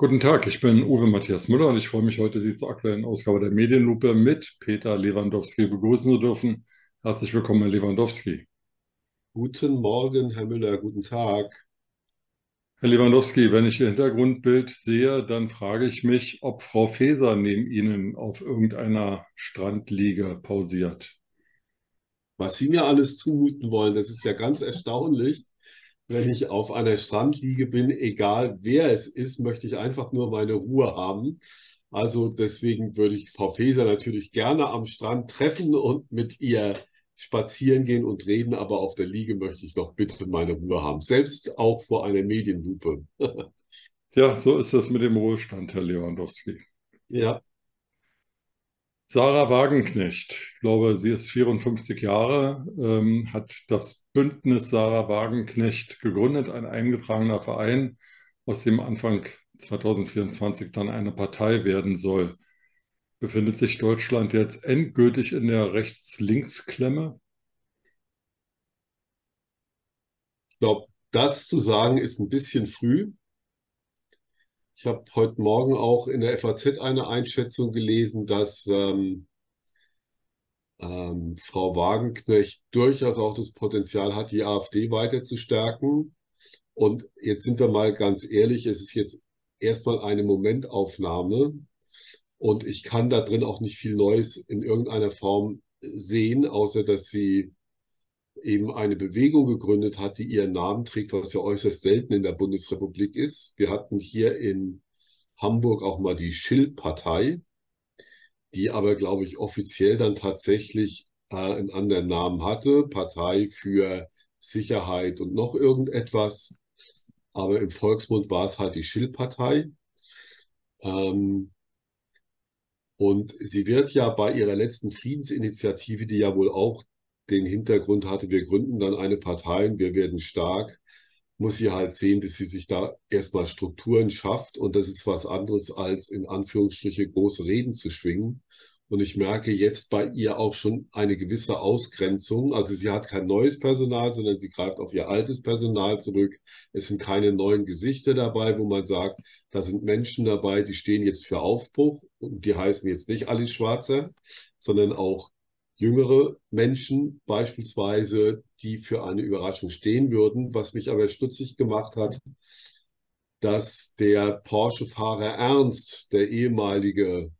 Guten Tag, ich bin Uwe Matthias Müller und ich freue mich heute, Sie zur aktuellen Ausgabe der Medienlupe mit Peter Lewandowski begrüßen zu dürfen. Herzlich willkommen, Herr Lewandowski. Guten Morgen, Herr Müller, guten Tag. Herr Lewandowski, wenn ich Ihr Hintergrundbild sehe, dann frage ich mich, ob Frau Faeser neben Ihnen auf irgendeiner Strandliege pausiert. Was Sie mir alles zumuten wollen, das ist ja ganz erstaunlich. Wenn ich auf einer Strandliege bin, egal wer es ist, möchte ich einfach nur meine Ruhe haben. Also deswegen würde ich Frau Faeser natürlich gerne am Strand treffen und mit ihr spazieren gehen und reden, aber auf der Liege möchte ich doch bitte meine Ruhe haben. Selbst auch vor einer Medienlupe. ja, so ist das mit dem Ruhestand, Herr Lewandowski. Ja. Sarah Wagenknecht, ich glaube, sie ist 54 Jahre, ähm, hat das Bündnis Sarah Wagenknecht gegründet, ein eingetragener Verein, aus dem Anfang 2024 dann eine Partei werden soll. Befindet sich Deutschland jetzt endgültig in der Rechts-Links-Klemme? Ich glaube, das zu sagen ist ein bisschen früh. Ich habe heute Morgen auch in der FAZ eine Einschätzung gelesen, dass ähm, ähm, Frau Wagenknecht durchaus auch das Potenzial hat, die AfD weiter zu stärken. Und jetzt sind wir mal ganz ehrlich, es ist jetzt erstmal eine Momentaufnahme. Und ich kann da drin auch nicht viel Neues in irgendeiner Form sehen, außer dass sie eben eine Bewegung gegründet hat, die ihren Namen trägt, was ja äußerst selten in der Bundesrepublik ist. Wir hatten hier in Hamburg auch mal die Schill-Partei, die aber, glaube ich, offiziell dann tatsächlich äh, einen anderen Namen hatte, Partei für Sicherheit und noch irgendetwas. Aber im Volksmund war es halt die Schill-Partei. Ähm, und sie wird ja bei ihrer letzten Friedensinitiative, die ja wohl auch den Hintergrund hatte, wir gründen dann eine Partei und wir werden stark, muss sie halt sehen, dass sie sich da erstmal Strukturen schafft. Und das ist was anderes als in Anführungsstriche große Reden zu schwingen. Und ich merke jetzt bei ihr auch schon eine gewisse Ausgrenzung. Also sie hat kein neues Personal, sondern sie greift auf ihr altes Personal zurück. Es sind keine neuen Gesichter dabei, wo man sagt, da sind Menschen dabei, die stehen jetzt für Aufbruch und die heißen jetzt nicht Alice Schwarzer, sondern auch jüngere Menschen beispielsweise, die für eine Überraschung stehen würden. Was mich aber stutzig gemacht hat, dass der Porsche-Fahrer Ernst, der ehemalige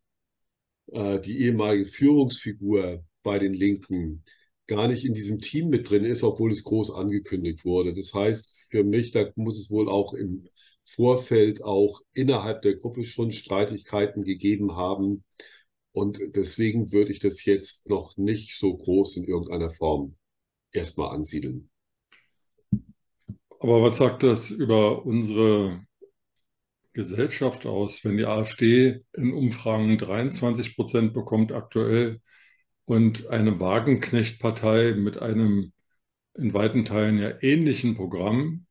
äh, die ehemalige Führungsfigur bei den Linken gar nicht in diesem Team mit drin ist, obwohl es groß angekündigt wurde. Das heißt, für mich, da muss es wohl auch im Vorfeld auch innerhalb der Gruppe schon Streitigkeiten gegeben haben. Und deswegen würde ich das jetzt noch nicht so groß in irgendeiner Form erstmal ansiedeln. Aber was sagt das über unsere Gesellschaft aus, wenn die AfD in Umfragen 23 Prozent bekommt aktuell und eine Wagenknecht-Partei mit einem in weiten Teilen ja ähnlichen Programm,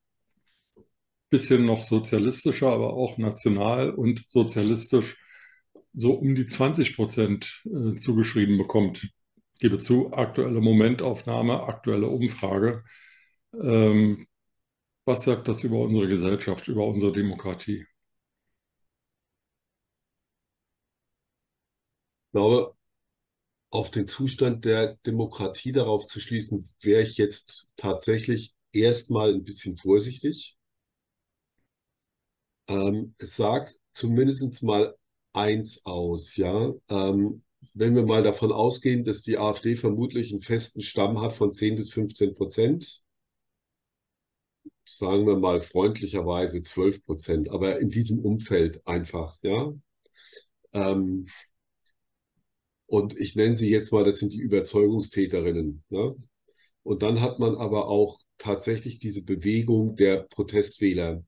bisschen noch sozialistischer, aber auch national und sozialistisch, so um die 20 Prozent äh, zugeschrieben bekommt. Ich gebe zu, aktuelle Momentaufnahme, aktuelle Umfrage. Ähm, was sagt das über unsere Gesellschaft, über unsere Demokratie? Ich glaube, auf den Zustand der Demokratie darauf zu schließen, wäre ich jetzt tatsächlich erstmal ein bisschen vorsichtig. Ähm, es sagt zumindest mal eins aus, ja. Ähm, wenn wir mal davon ausgehen, dass die AfD vermutlich einen festen Stamm hat von 10 bis 15 Prozent, sagen wir mal freundlicherweise 12 Prozent, aber in diesem Umfeld einfach, ja. Ähm, und ich nenne sie jetzt mal, das sind die Überzeugungstäterinnen. Ne? Und dann hat man aber auch tatsächlich diese Bewegung der Protestwähler,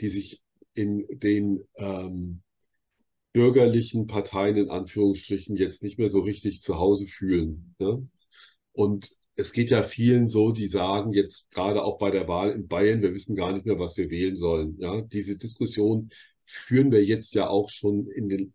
die sich in den ähm, bürgerlichen Parteien in Anführungsstrichen jetzt nicht mehr so richtig zu Hause fühlen. Ne? Und es geht ja vielen so, die sagen jetzt gerade auch bei der Wahl in Bayern, wir wissen gar nicht mehr, was wir wählen sollen. Ja, diese Diskussion führen wir jetzt ja auch schon in den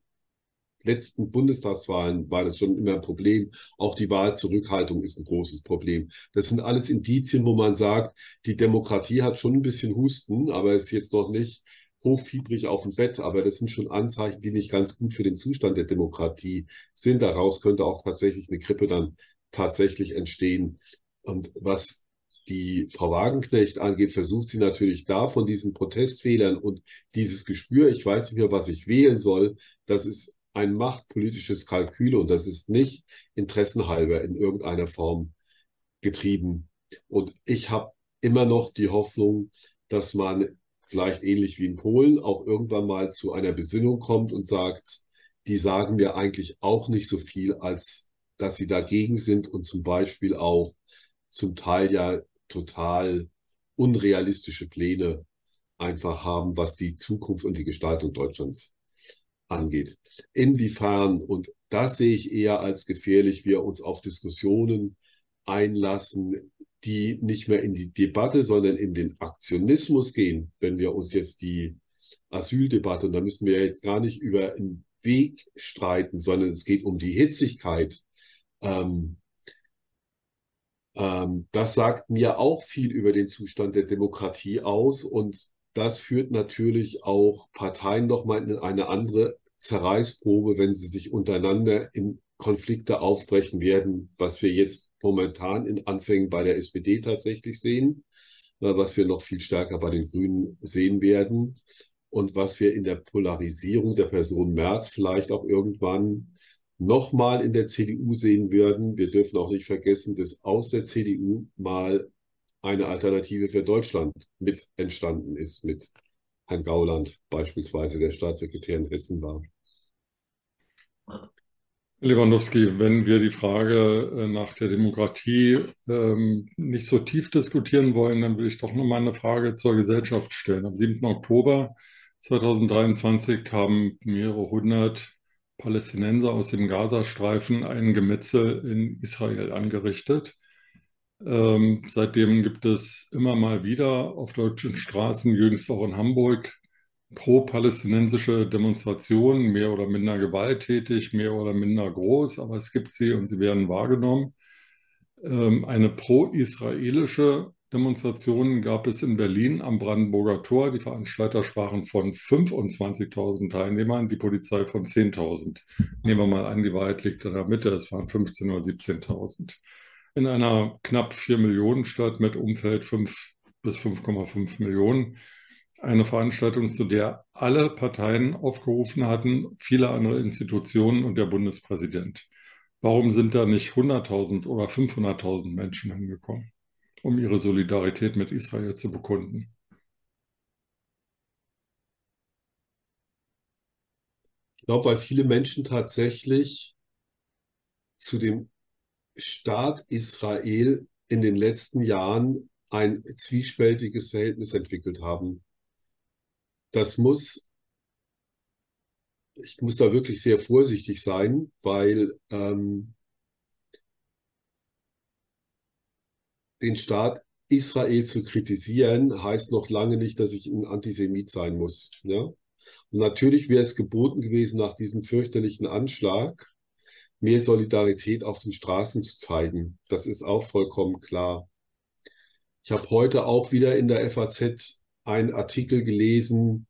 letzten Bundestagswahlen war das schon immer ein Problem. Auch die Wahlzurückhaltung ist ein großes Problem. Das sind alles Indizien, wo man sagt, die Demokratie hat schon ein bisschen Husten, aber ist jetzt noch nicht hochfiebrig auf dem Bett, aber das sind schon Anzeichen, die nicht ganz gut für den Zustand der Demokratie sind. Daraus könnte auch tatsächlich eine Grippe dann tatsächlich entstehen. Und was die Frau Wagenknecht angeht, versucht sie natürlich da von diesen Protestfehlern und dieses Gespür, ich weiß nicht mehr, was ich wählen soll, das ist ein machtpolitisches Kalkül und das ist nicht interessenhalber in irgendeiner Form getrieben. Und ich habe immer noch die Hoffnung, dass man vielleicht ähnlich wie in Polen auch irgendwann mal zu einer Besinnung kommt und sagt, die sagen mir eigentlich auch nicht so viel, als dass sie dagegen sind und zum Beispiel auch zum Teil ja total unrealistische Pläne einfach haben, was die Zukunft und die Gestaltung Deutschlands angeht. Inwiefern, und das sehe ich eher als gefährlich, wir uns auf Diskussionen einlassen, die nicht mehr in die Debatte, sondern in den Aktionismus gehen, wenn wir uns jetzt die Asyldebatte, und da müssen wir jetzt gar nicht über einen Weg streiten, sondern es geht um die Hitzigkeit. Ähm, ähm, das sagt mir auch viel über den Zustand der Demokratie aus und das führt natürlich auch Parteien nochmal in eine andere Zerreißprobe, wenn sie sich untereinander in Konflikte aufbrechen werden, was wir jetzt momentan in Anfängen bei der SPD tatsächlich sehen, äh, was wir noch viel stärker bei den Grünen sehen werden und was wir in der Polarisierung der Person Merz vielleicht auch irgendwann nochmal in der CDU sehen werden. Wir dürfen auch nicht vergessen, dass aus der CDU mal eine Alternative für Deutschland mit entstanden ist, mit Herrn Gauland beispielsweise, der Staatssekretär in Hessen war. Lewandowski, wenn wir die Frage äh, nach der Demokratie ähm, nicht so tief diskutieren wollen, dann will ich doch nochmal eine Frage zur Gesellschaft stellen. Am 7. Oktober 2023 haben mehrere hundert Palästinenser aus dem Gazastreifen ein Gemetzel in Israel angerichtet. Ähm, seitdem gibt es immer mal wieder auf deutschen Straßen, jüngst auch in Hamburg, pro-palästinensische Demonstrationen, mehr oder minder gewalttätig, mehr oder minder groß, aber es gibt sie und sie werden wahrgenommen. Ähm, eine pro-israelische Demonstration gab es in Berlin am Brandenburger Tor. Die Veranstalter sprachen von 25.000 Teilnehmern, die Polizei von 10.000. Nehmen wir mal an, die Wahrheit liegt in der Mitte, es waren 15.000 oder 17.000. In einer knapp 4 Millionen Stadt mit Umfeld 5 bis 5,5 Millionen eine Veranstaltung, zu der alle Parteien aufgerufen hatten, viele andere Institutionen und der Bundespräsident. Warum sind da nicht 100.000 oder 500.000 Menschen hingekommen, um ihre Solidarität mit Israel zu bekunden? Ich glaube, weil viele Menschen tatsächlich zu dem Staat Israel in den letzten Jahren ein zwiespältiges Verhältnis entwickelt haben das muss, ich muss da wirklich sehr vorsichtig sein, weil ähm, den Staat Israel zu kritisieren, heißt noch lange nicht, dass ich ein Antisemit sein muss. Ja? Und natürlich wäre es geboten gewesen, nach diesem fürchterlichen Anschlag mehr Solidarität auf den Straßen zu zeigen. Das ist auch vollkommen klar. Ich habe heute auch wieder in der FAZ einen Artikel gelesen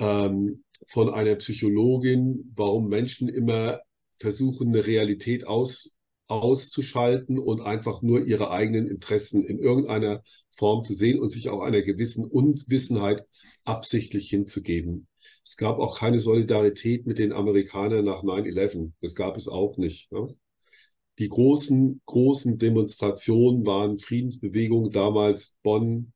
ähm, von einer Psychologin, warum Menschen immer versuchen, eine Realität aus, auszuschalten und einfach nur ihre eigenen Interessen in irgendeiner Form zu sehen und sich auch einer gewissen Unwissenheit absichtlich hinzugeben. Es gab auch keine Solidarität mit den Amerikanern nach 9-11. Das gab es auch nicht. Ne? Die großen, großen Demonstrationen waren Friedensbewegungen, damals Bonn,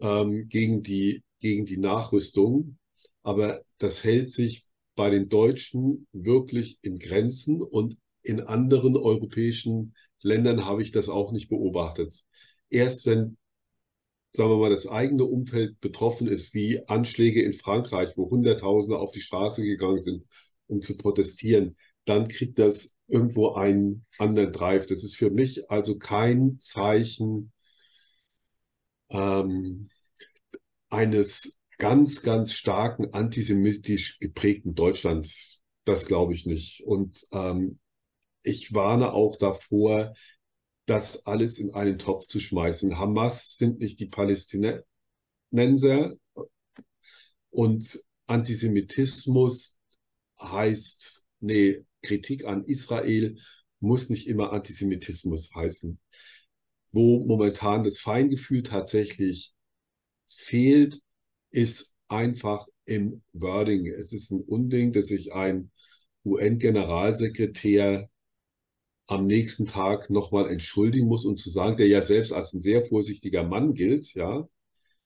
ähm, gegen, die, gegen die Nachrüstung. Aber das hält sich bei den Deutschen wirklich in Grenzen und in anderen europäischen Ländern habe ich das auch nicht beobachtet. Erst wenn, sagen wir mal, das eigene Umfeld betroffen ist, wie Anschläge in Frankreich, wo Hunderttausende auf die Straße gegangen sind, um zu protestieren, dann kriegt das irgendwo einen anderen Drive. Das ist für mich also kein Zeichen ähm, eines ganz, ganz starken antisemitisch geprägten Deutschlands. Das glaube ich nicht. Und ähm, ich warne auch davor, das alles in einen Topf zu schmeißen. Hamas sind nicht die Palästinenser. Und Antisemitismus heißt, nee, Kritik an Israel muss nicht immer Antisemitismus heißen. Wo momentan das Feingefühl tatsächlich fehlt, ist einfach im Wording. Es ist ein Unding, dass sich ein UN-Generalsekretär am nächsten Tag nochmal entschuldigen muss und zu sagen, der ja selbst als ein sehr vorsichtiger Mann gilt, ja,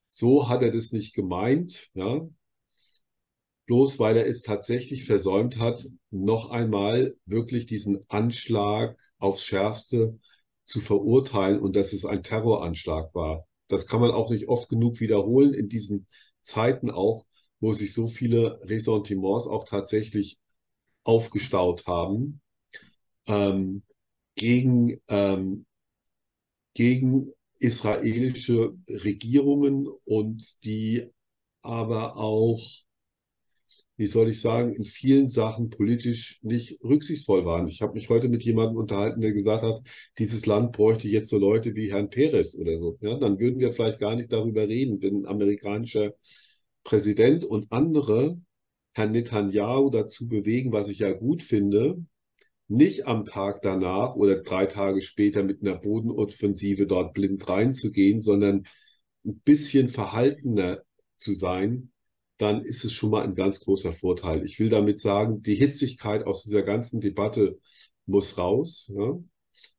so hat er das nicht gemeint, ja, bloß weil er es tatsächlich versäumt hat, noch einmal wirklich diesen Anschlag aufs Schärfste zu verurteilen und dass es ein Terroranschlag war. Das kann man auch nicht oft genug wiederholen in diesen Zeiten auch, wo sich so viele Ressentiments auch tatsächlich aufgestaut haben ähm, gegen, ähm, gegen israelische Regierungen und die aber auch, wie soll ich sagen, in vielen Sachen politisch nicht rücksichtsvoll waren. Ich habe mich heute mit jemandem unterhalten, der gesagt hat, dieses Land bräuchte jetzt so Leute wie Herrn Perez oder so. Ja, dann würden wir vielleicht gar nicht darüber reden, wenn ein amerikanischer Präsident und andere Herrn Netanyahu dazu bewegen, was ich ja gut finde, nicht am Tag danach oder drei Tage später mit einer Bodenoffensive dort blind reinzugehen, sondern ein bisschen verhaltener zu sein, dann ist es schon mal ein ganz großer Vorteil. Ich will damit sagen, die Hitzigkeit aus dieser ganzen Debatte muss raus. Ja?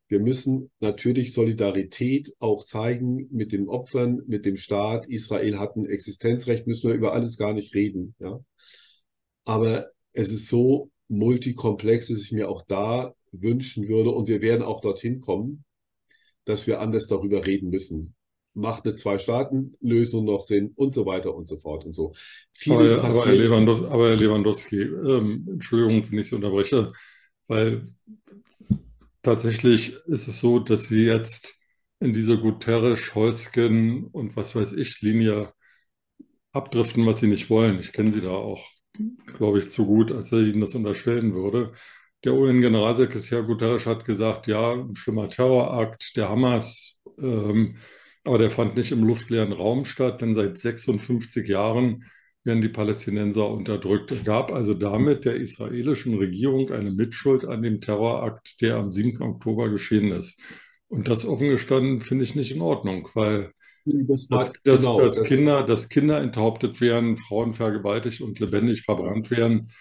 Wir müssen natürlich Solidarität auch zeigen mit den Opfern, mit dem Staat. Israel hat ein Existenzrecht, müssen wir über alles gar nicht reden. Ja? Aber es ist so multikomplex, dass ich mir auch da wünschen würde, und wir werden auch dorthin kommen, dass wir anders darüber reden müssen. Macht eine Zwei-Staaten-Lösung noch Sinn und so weiter und so fort und so. Vieles aber, passiert. Aber Herr Lewandowski, aber Herr Lewandowski ähm, Entschuldigung, wenn ich Sie unterbreche, weil tatsächlich ist es so, dass Sie jetzt in diese Guterres, Heusken und was weiß ich, Linie abdriften, was Sie nicht wollen. Ich kenne Sie da auch glaube ich, zu gut, als er Ihnen das unterstellen würde. Der UN-Generalsekretär Guterres hat gesagt, ja, ein schlimmer Terrorakt der Hamas, ähm, aber der fand nicht im luftleeren Raum statt, denn seit 56 Jahren werden die Palästinenser unterdrückt. Er gab also damit der israelischen Regierung eine Mitschuld an dem Terrorakt, der am 7. Oktober geschehen ist. Und das offen gestanden finde ich nicht in Ordnung, weil das dass, dass, genau, dass, das Kinder, dass Kinder enthauptet werden, Frauen vergewaltigt und lebendig verbrannt werden,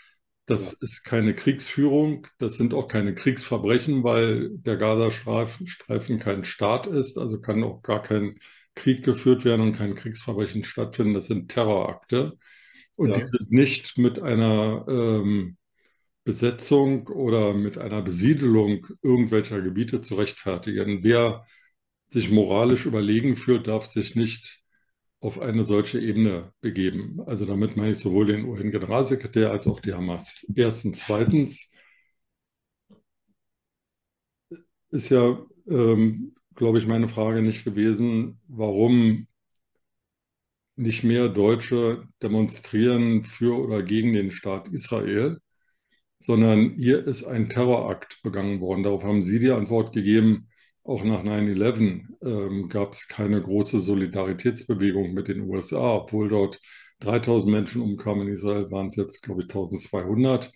das ja. ist keine Kriegsführung, das sind auch keine Kriegsverbrechen, weil der Gazastreifen kein Staat ist, also kann auch gar kein Krieg geführt werden und kein Kriegsverbrechen stattfinden. Das sind Terrorakte. Und ja. die sind nicht mit einer ähm, Besetzung oder mit einer Besiedelung irgendwelcher Gebiete zu rechtfertigen. Wer sich moralisch überlegen fühlt, darf sich nicht auf eine solche Ebene begeben. Also damit meine ich sowohl den UN-Generalsekretär als auch die Hamas. Erstens. Zweitens ist ja, ähm, glaube ich, meine Frage nicht gewesen, warum nicht mehr Deutsche demonstrieren für oder gegen den Staat Israel, sondern hier ist ein Terrorakt begangen worden. Darauf haben Sie die Antwort gegeben, auch nach 9-11 ähm, gab es keine große Solidaritätsbewegung mit den USA, obwohl dort 3000 Menschen umkamen. In Israel waren es jetzt, glaube ich, 1200.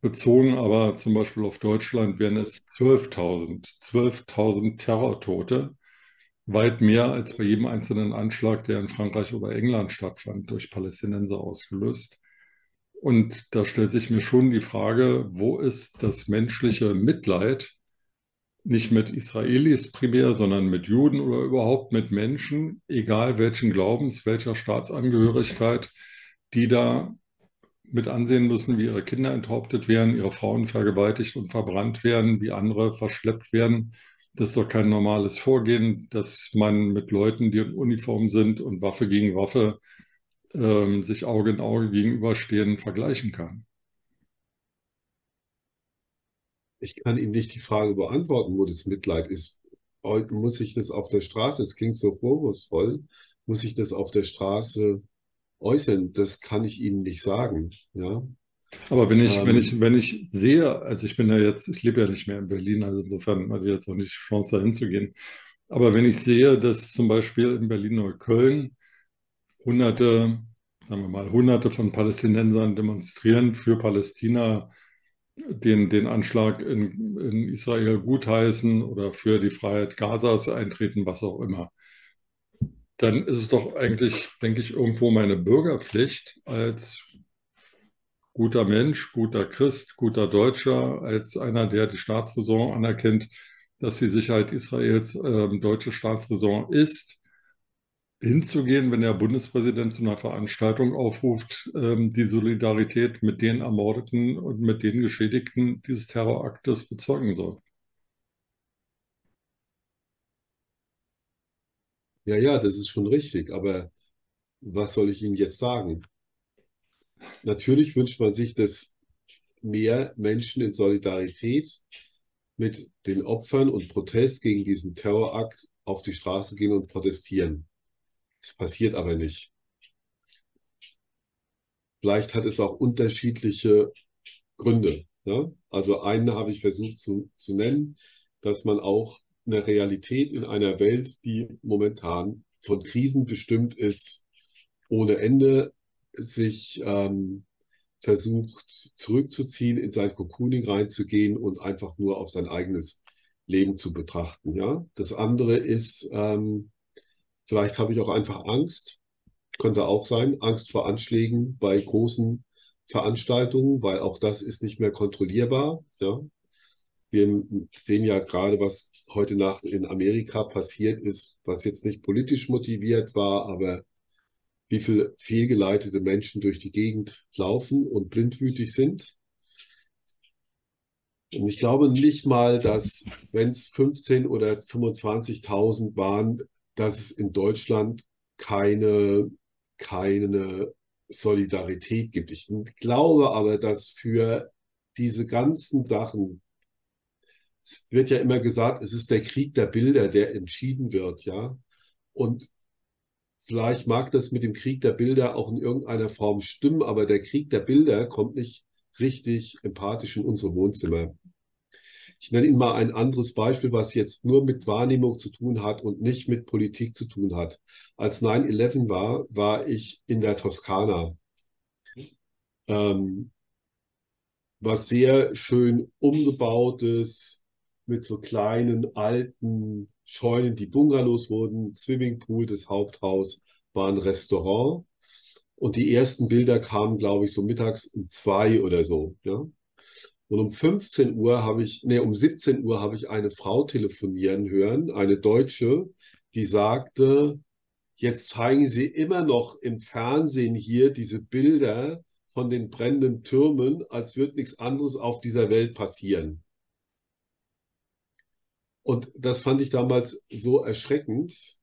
Bezogen aber zum Beispiel auf Deutschland wären es 12.000. 12.000 Terrortote. Weit mehr als bei jedem einzelnen Anschlag, der in Frankreich oder England stattfand, durch Palästinenser ausgelöst. Und da stellt sich mir schon die Frage, wo ist das menschliche Mitleid nicht mit Israelis primär, sondern mit Juden oder überhaupt mit Menschen, egal welchen Glaubens, welcher Staatsangehörigkeit, die da mit ansehen müssen, wie ihre Kinder enthauptet werden, ihre Frauen vergewaltigt und verbrannt werden, wie andere verschleppt werden. Das ist doch kein normales Vorgehen, dass man mit Leuten, die in Uniform sind und Waffe gegen Waffe ähm, sich Auge in Auge gegenüberstehen, vergleichen kann. Ich kann Ihnen nicht die Frage beantworten, wo das Mitleid ist. Muss ich das auf der Straße, es klingt so vorwurfsvoll, muss ich das auf der Straße äußern? Das kann ich Ihnen nicht sagen. Ja. Aber wenn ich, ähm, wenn ich, wenn ich sehe, also ich bin ja jetzt, ich lebe ja nicht mehr in Berlin, also insofern hatte ich jetzt auch nicht die Chance, da hinzugehen. Aber wenn ich sehe, dass zum Beispiel in Berlin-Neukölln hunderte sagen wir mal, Hunderte von Palästinensern demonstrieren für Palästina, den, den Anschlag in, in Israel gutheißen oder für die Freiheit Gazas eintreten, was auch immer. Dann ist es doch eigentlich, denke ich, irgendwo meine Bürgerpflicht als guter Mensch, guter Christ, guter Deutscher, als einer, der die Staatsräson anerkennt, dass die Sicherheit Israels äh, deutsche Staatsräson ist, hinzugehen, wenn der Bundespräsident zu einer Veranstaltung aufruft, ähm, die Solidarität mit den Ermordeten und mit den Geschädigten dieses Terroraktes bezeugen soll. Ja, ja, das ist schon richtig, aber was soll ich Ihnen jetzt sagen? Natürlich wünscht man sich, dass mehr Menschen in Solidarität mit den Opfern und Protest gegen diesen Terrorakt auf die Straße gehen und protestieren. Das passiert aber nicht. Vielleicht hat es auch unterschiedliche Gründe. Ja? Also einen habe ich versucht zu, zu nennen, dass man auch eine Realität in einer Welt, die momentan von Krisen bestimmt ist, ohne Ende sich ähm, versucht zurückzuziehen, in sein Cocooning reinzugehen und einfach nur auf sein eigenes Leben zu betrachten. Ja, das andere ist, ähm, vielleicht habe ich auch einfach Angst, könnte auch sein, Angst vor Anschlägen bei großen Veranstaltungen, weil auch das ist nicht mehr kontrollierbar. Ja, wir sehen ja gerade, was heute Nacht in Amerika passiert ist, was jetzt nicht politisch motiviert war, aber wie viele fehlgeleitete Menschen durch die Gegend laufen und blindwütig sind. Und ich glaube nicht mal, dass, wenn es 15 oder 25.000 waren, dass es in Deutschland keine, keine Solidarität gibt. Ich glaube aber, dass für diese ganzen Sachen, es wird ja immer gesagt, es ist der Krieg der Bilder, der entschieden wird, ja. Und vielleicht mag das mit dem Krieg der Bilder auch in irgendeiner Form stimmen, aber der Krieg der Bilder kommt nicht richtig empathisch in unsere Wohnzimmer. Ich nenne Ihnen mal ein anderes Beispiel, was jetzt nur mit Wahrnehmung zu tun hat und nicht mit Politik zu tun hat. Als 9-11 war, war ich in der Toskana. Ähm, was sehr schön umgebautes, mit so kleinen alten Scheunen, die Bungalows wurden, Swimmingpool, das Haupthaus war ein Restaurant. Und die ersten Bilder kamen, glaube ich, so mittags um zwei oder so. Ja? Und um 15 Uhr habe ich, nee, um 17 Uhr habe ich eine Frau telefonieren hören, eine Deutsche, die sagte, jetzt zeigen Sie immer noch im Fernsehen hier diese Bilder von den brennenden Türmen, als würde nichts anderes auf dieser Welt passieren. Und das fand ich damals so erschreckend.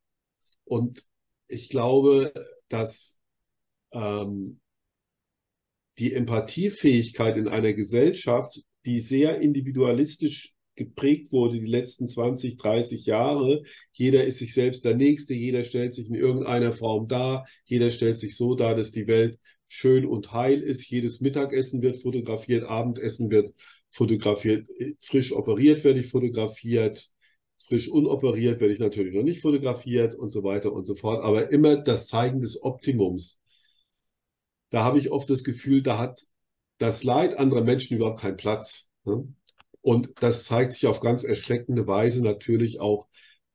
Und ich glaube, dass ähm, die Empathiefähigkeit in einer Gesellschaft, die sehr individualistisch geprägt wurde die letzten 20, 30 Jahre. Jeder ist sich selbst der Nächste, jeder stellt sich in irgendeiner Form dar, jeder stellt sich so dar, dass die Welt schön und heil ist. Jedes Mittagessen wird fotografiert, Abendessen wird fotografiert, frisch operiert werde ich fotografiert, frisch unoperiert werde ich natürlich noch nicht fotografiert und so weiter und so fort. Aber immer das Zeigen des Optimums. Da habe ich oft das Gefühl, da hat das Leid anderer Menschen überhaupt keinen Platz. Ne? Und das zeigt sich auf ganz erschreckende Weise natürlich auch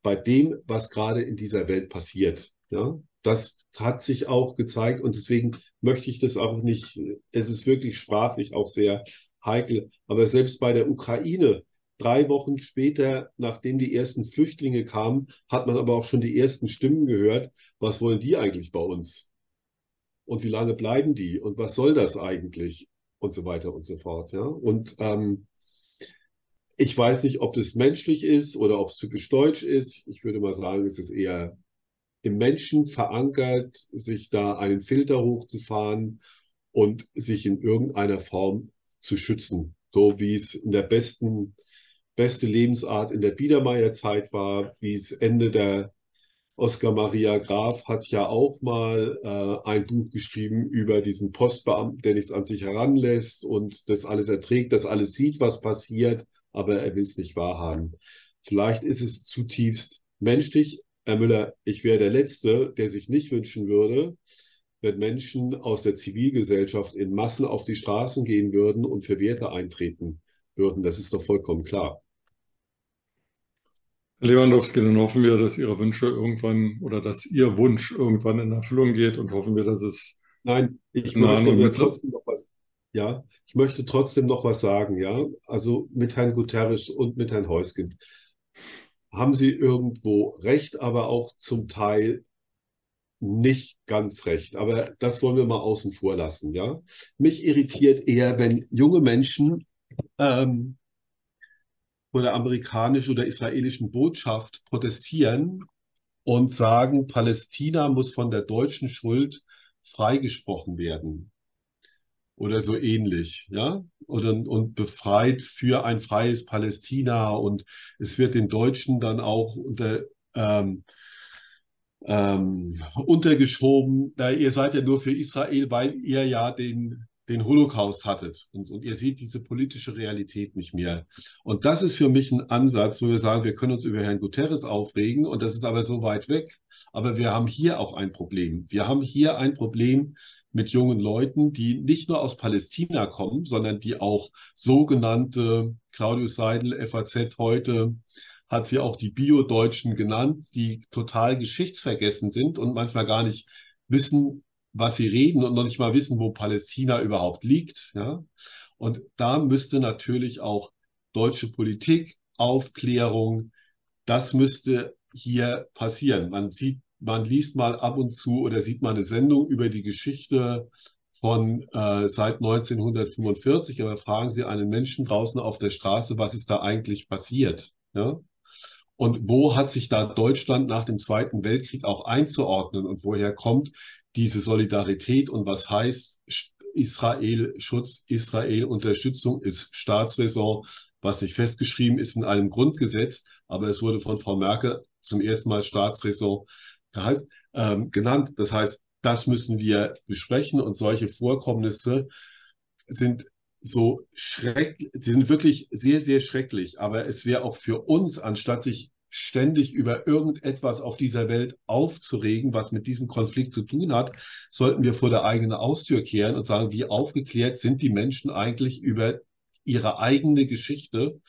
bei dem, was gerade in dieser Welt passiert. Ja, das hat sich auch gezeigt und deswegen möchte ich das auch nicht, es ist wirklich sprachlich auch sehr heikel. Aber selbst bei der Ukraine, drei Wochen später, nachdem die ersten Flüchtlinge kamen, hat man aber auch schon die ersten Stimmen gehört. Was wollen die eigentlich bei uns? Und wie lange bleiben die? Und was soll das eigentlich? Und so weiter und so fort. Ja? Und ähm, ich weiß nicht, ob das menschlich ist oder ob es typisch deutsch ist. Ich würde mal sagen, es ist eher im Menschen verankert, sich da einen Filter hochzufahren und sich in irgendeiner Form zu schützen. So wie es in der besten, beste Lebensart in der Biedermeierzeit war, wie es Ende der Oskar Maria Graf hat ja auch mal äh, ein Buch geschrieben über diesen Postbeamten, der nichts an sich heranlässt und das alles erträgt, das alles sieht, was passiert, aber er will es nicht wahrhaben. Vielleicht ist es zutiefst menschlich. Herr Müller, ich wäre der Letzte, der sich nicht wünschen würde, wenn Menschen aus der Zivilgesellschaft in Massen auf die Straßen gehen würden und für Werte eintreten würden. Das ist doch vollkommen klar. Herr Lewandowski, dann hoffen wir, dass Ihre Wünsche irgendwann oder dass Ihr Wunsch irgendwann in Erfüllung geht und hoffen wir, dass es. Nein, ich möchte aber trotzdem noch was. Ja, ich möchte trotzdem noch was sagen, ja. Also mit Herrn Guterres und mit Herrn Heusgen haben Sie irgendwo recht, aber auch zum Teil nicht ganz recht. Aber das wollen wir mal außen vor lassen, ja. Mich irritiert eher, wenn junge Menschen ähm, vor der amerikanischen oder israelischen Botschaft protestieren und sagen, Palästina muss von der deutschen Schuld freigesprochen werden. Oder so ähnlich, ja, oder, und befreit für ein freies Palästina. Und es wird den Deutschen dann auch unter, ähm, ähm, untergeschoben, da ihr seid ja nur für Israel, weil ihr ja den den Holocaust hattet und, und ihr seht diese politische Realität nicht mehr. Und das ist für mich ein Ansatz, wo wir sagen, wir können uns über Herrn Guterres aufregen und das ist aber so weit weg. Aber wir haben hier auch ein Problem. Wir haben hier ein Problem mit jungen Leuten, die nicht nur aus Palästina kommen, sondern die auch sogenannte, Claudius Seidel, FAZ heute, hat sie auch die Bio-Deutschen genannt, die total geschichtsvergessen sind und manchmal gar nicht wissen, was sie reden und noch nicht mal wissen, wo Palästina überhaupt liegt. Ja? Und da müsste natürlich auch deutsche Politik, Aufklärung, das müsste hier passieren. Man sieht, man liest mal ab und zu oder sieht mal eine Sendung über die Geschichte von äh, seit 1945, aber fragen Sie einen Menschen draußen auf der Straße, was ist da eigentlich passiert? Ja? Und wo hat sich da Deutschland nach dem Zweiten Weltkrieg auch einzuordnen und woher kommt diese Solidarität und was heißt Israel Schutz, Israel Unterstützung ist Staatsräson, was nicht festgeschrieben ist in einem Grundgesetz, aber es wurde von Frau Merkel zum ersten Mal Staatsräson heißt, ähm, genannt. Das heißt, das müssen wir besprechen und solche Vorkommnisse sind so schrecklich, sind wirklich sehr, sehr schrecklich. Aber es wäre auch für uns, anstatt sich ständig über irgendetwas auf dieser Welt aufzuregen, was mit diesem Konflikt zu tun hat, sollten wir vor der eigenen Haustür kehren und sagen, wie aufgeklärt sind die Menschen eigentlich über ihre eigene Geschichte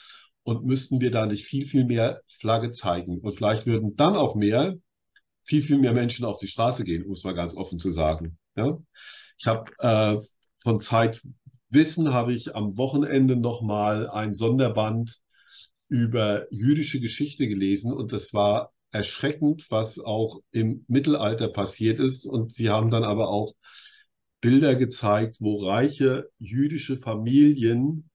und müssten wir da nicht viel, viel mehr Flagge zeigen. Und vielleicht würden dann auch mehr, viel, viel mehr Menschen auf die Straße gehen, um es mal ganz offen zu sagen. Ja? Ich habe äh, von Zeitwissen habe ich am Wochenende nochmal ein Sonderband über jüdische Geschichte gelesen und das war erschreckend, was auch im Mittelalter passiert ist. Und sie haben dann aber auch Bilder gezeigt, wo reiche jüdische Familien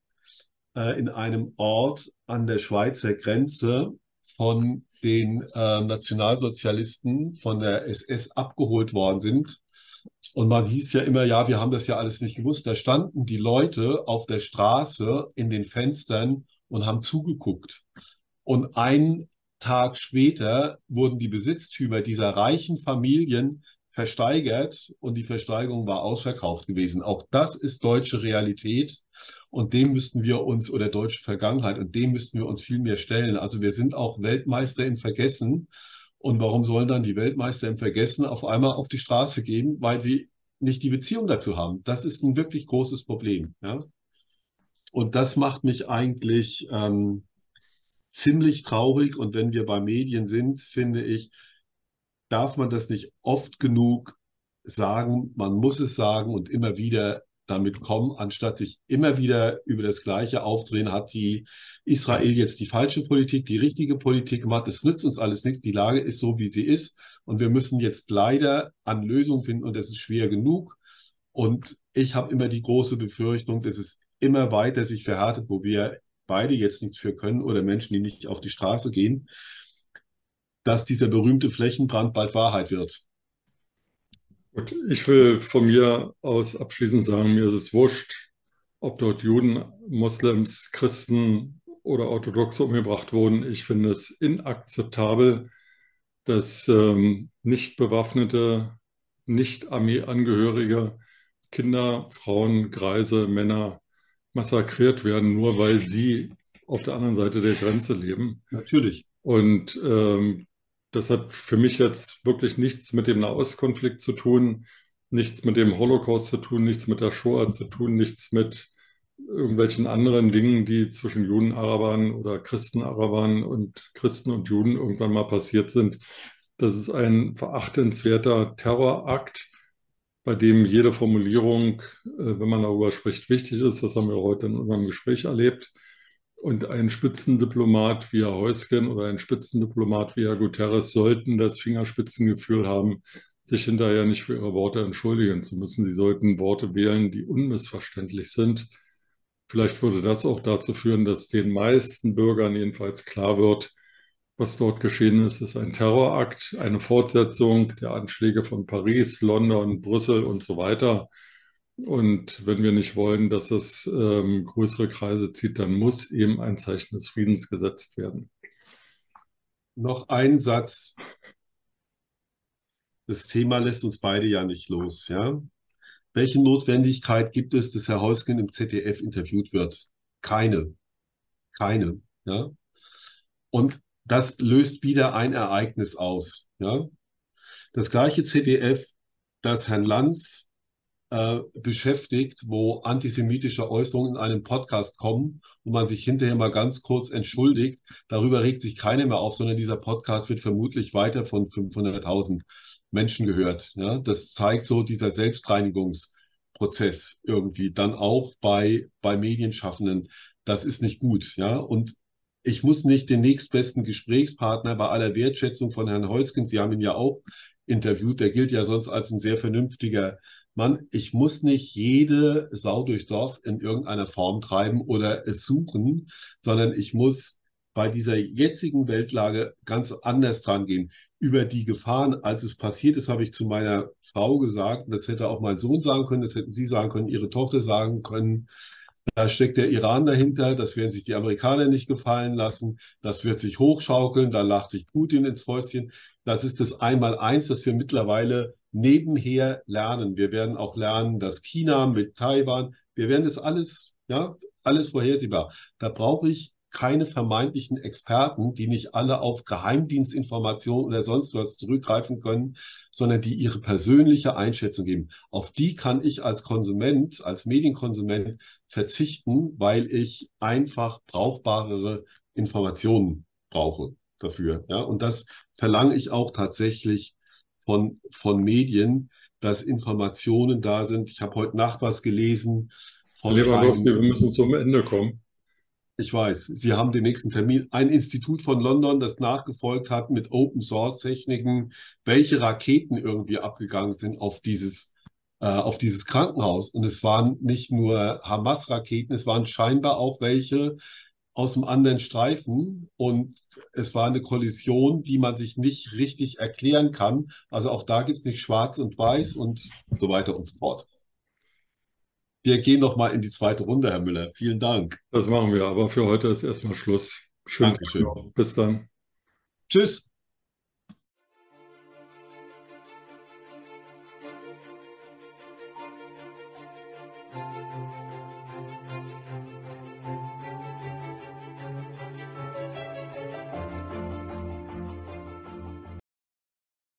äh, in einem Ort an der Schweizer Grenze von den äh, Nationalsozialisten, von der SS abgeholt worden sind. Und man hieß ja immer, ja, wir haben das ja alles nicht gewusst. Da standen die Leute auf der Straße in den Fenstern und haben zugeguckt. Und einen Tag später wurden die Besitztümer dieser reichen Familien versteigert und die Versteigerung war ausverkauft gewesen. Auch das ist deutsche Realität und dem müssten wir uns, oder deutsche Vergangenheit, und dem müssten wir uns viel mehr stellen. Also wir sind auch Weltmeister im Vergessen. Und warum sollen dann die Weltmeister im Vergessen auf einmal auf die Straße gehen, weil sie nicht die Beziehung dazu haben? Das ist ein wirklich großes Problem. Ja? Und das macht mich eigentlich ähm, ziemlich traurig. Und wenn wir bei Medien sind, finde ich, darf man das nicht oft genug sagen. Man muss es sagen und immer wieder damit kommen, anstatt sich immer wieder über das Gleiche aufdrehen, hat die Israel jetzt die falsche Politik, die richtige Politik gemacht. Es nützt uns alles nichts. Die Lage ist so, wie sie ist. Und wir müssen jetzt leider an Lösungen finden und das ist schwer genug. Und ich habe immer die große Befürchtung, dass es immer weiter sich verhärtet, wo wir beide jetzt nichts für können oder Menschen, die nicht auf die Straße gehen, dass dieser berühmte Flächenbrand bald Wahrheit wird. Gut, ich will von mir aus abschließend sagen, mir ist es wurscht, ob dort Juden, Moslems, Christen oder Orthodoxe umgebracht wurden. Ich finde es inakzeptabel, dass ähm, nicht bewaffnete, nicht Armeeangehörige, Kinder, Frauen, Greise, Männer massakriert werden, nur weil sie auf der anderen Seite der Grenze leben. Natürlich. Und ähm, das hat für mich jetzt wirklich nichts mit dem Nahostkonflikt zu tun. nichts mit dem Holocaust zu tun, nichts mit der Shoah zu tun, nichts mit irgendwelchen anderen Dingen, die zwischen Juden-Arabern oder Christen-Arabern und Christen und Juden irgendwann mal passiert sind. Das ist ein verachtenswerter Terrorakt, bei dem jede Formulierung, äh, wenn man darüber spricht, wichtig ist. Das haben wir heute in unserem Gespräch erlebt. Und ein Spitzendiplomat wie Herr Heusgen oder ein Spitzendiplomat wie Herr Guterres sollten das Fingerspitzengefühl haben, sich hinterher nicht für ihre Worte entschuldigen zu müssen. Sie sollten Worte wählen, die unmissverständlich sind. Vielleicht würde das auch dazu führen, dass den meisten Bürgern jedenfalls klar wird, was dort geschehen ist, ist ein Terrorakt, eine Fortsetzung der Anschläge von Paris, London, Brüssel und so weiter. Und wenn wir nicht wollen, dass es ähm, größere Kreise zieht, dann muss eben ein Zeichen des Friedens gesetzt werden. Noch ein Satz das Thema lässt uns beide ja nicht los. Ja? Welche Notwendigkeit gibt es, dass Herr Heusgen im ZDF interviewt wird? Keine. Keine. Ja? Und das löst wieder ein Ereignis aus. Ja? Das gleiche ZDF, das Herrn Lanz äh, beschäftigt, wo antisemitische Äußerungen in einem Podcast kommen und man sich hinterher mal ganz kurz entschuldigt. Darüber regt sich keiner mehr auf, sondern dieser Podcast wird vermutlich weiter von 500.000 Menschen gehört. Ja, das zeigt so dieser Selbstreinigungsprozess irgendwie dann auch bei, bei Medienschaffenden. Das ist nicht gut. Ja, und ich muss nicht den nächstbesten Gesprächspartner bei aller Wertschätzung von Herrn Holzken, Sie haben ihn ja auch interviewt, der gilt ja sonst als ein sehr vernünftiger Mann, ich muss nicht jede Sau durchs Dorf in irgendeiner Form treiben oder es suchen, sondern ich muss bei dieser jetzigen Weltlage ganz anders dran gehen. Über die Gefahren, als es passiert ist, habe ich zu meiner Frau gesagt, das hätte auch mein Sohn sagen können, das hätten Sie sagen können, Ihre Tochter sagen können. Da steckt der Iran dahinter, das werden sich die Amerikaner nicht gefallen lassen, das wird sich hochschaukeln, da lacht sich Putin ins Fäustchen. Das ist das Einmaleins, das wir mittlerweile nebenher lernen. Wir werden auch lernen, dass China mit Taiwan, wir werden das alles, ja, alles vorhersehbar. Da brauche ich keine vermeintlichen Experten, die nicht alle auf Geheimdienstinformationen oder sonst was zurückgreifen können, sondern die ihre persönliche Einschätzung geben. Auf die kann ich als Konsument, als Medienkonsument verzichten, weil ich einfach brauchbarere Informationen brauche dafür. Ja, und das verlange ich auch tatsächlich von, von Medien, dass Informationen da sind. Ich habe heute Nacht was gelesen. Von Lewandowski, wir müssen zum Ende kommen. Ich weiß, Sie haben den nächsten Termin. Ein Institut von London, das nachgefolgt hat mit Open Source Techniken, welche Raketen irgendwie abgegangen sind auf dieses, äh, auf dieses Krankenhaus. Und es waren nicht nur Hamas-Raketen, es waren scheinbar auch welche, aus dem anderen Streifen und es war eine Kollision, die man sich nicht richtig erklären kann. Also auch da gibt es nicht schwarz und weiß und so weiter und so fort. Wir gehen noch mal in die zweite Runde, Herr Müller. Vielen Dank. Das machen wir, aber für heute ist erstmal Schluss. Schön. Dankeschön. Bis dann. Tschüss.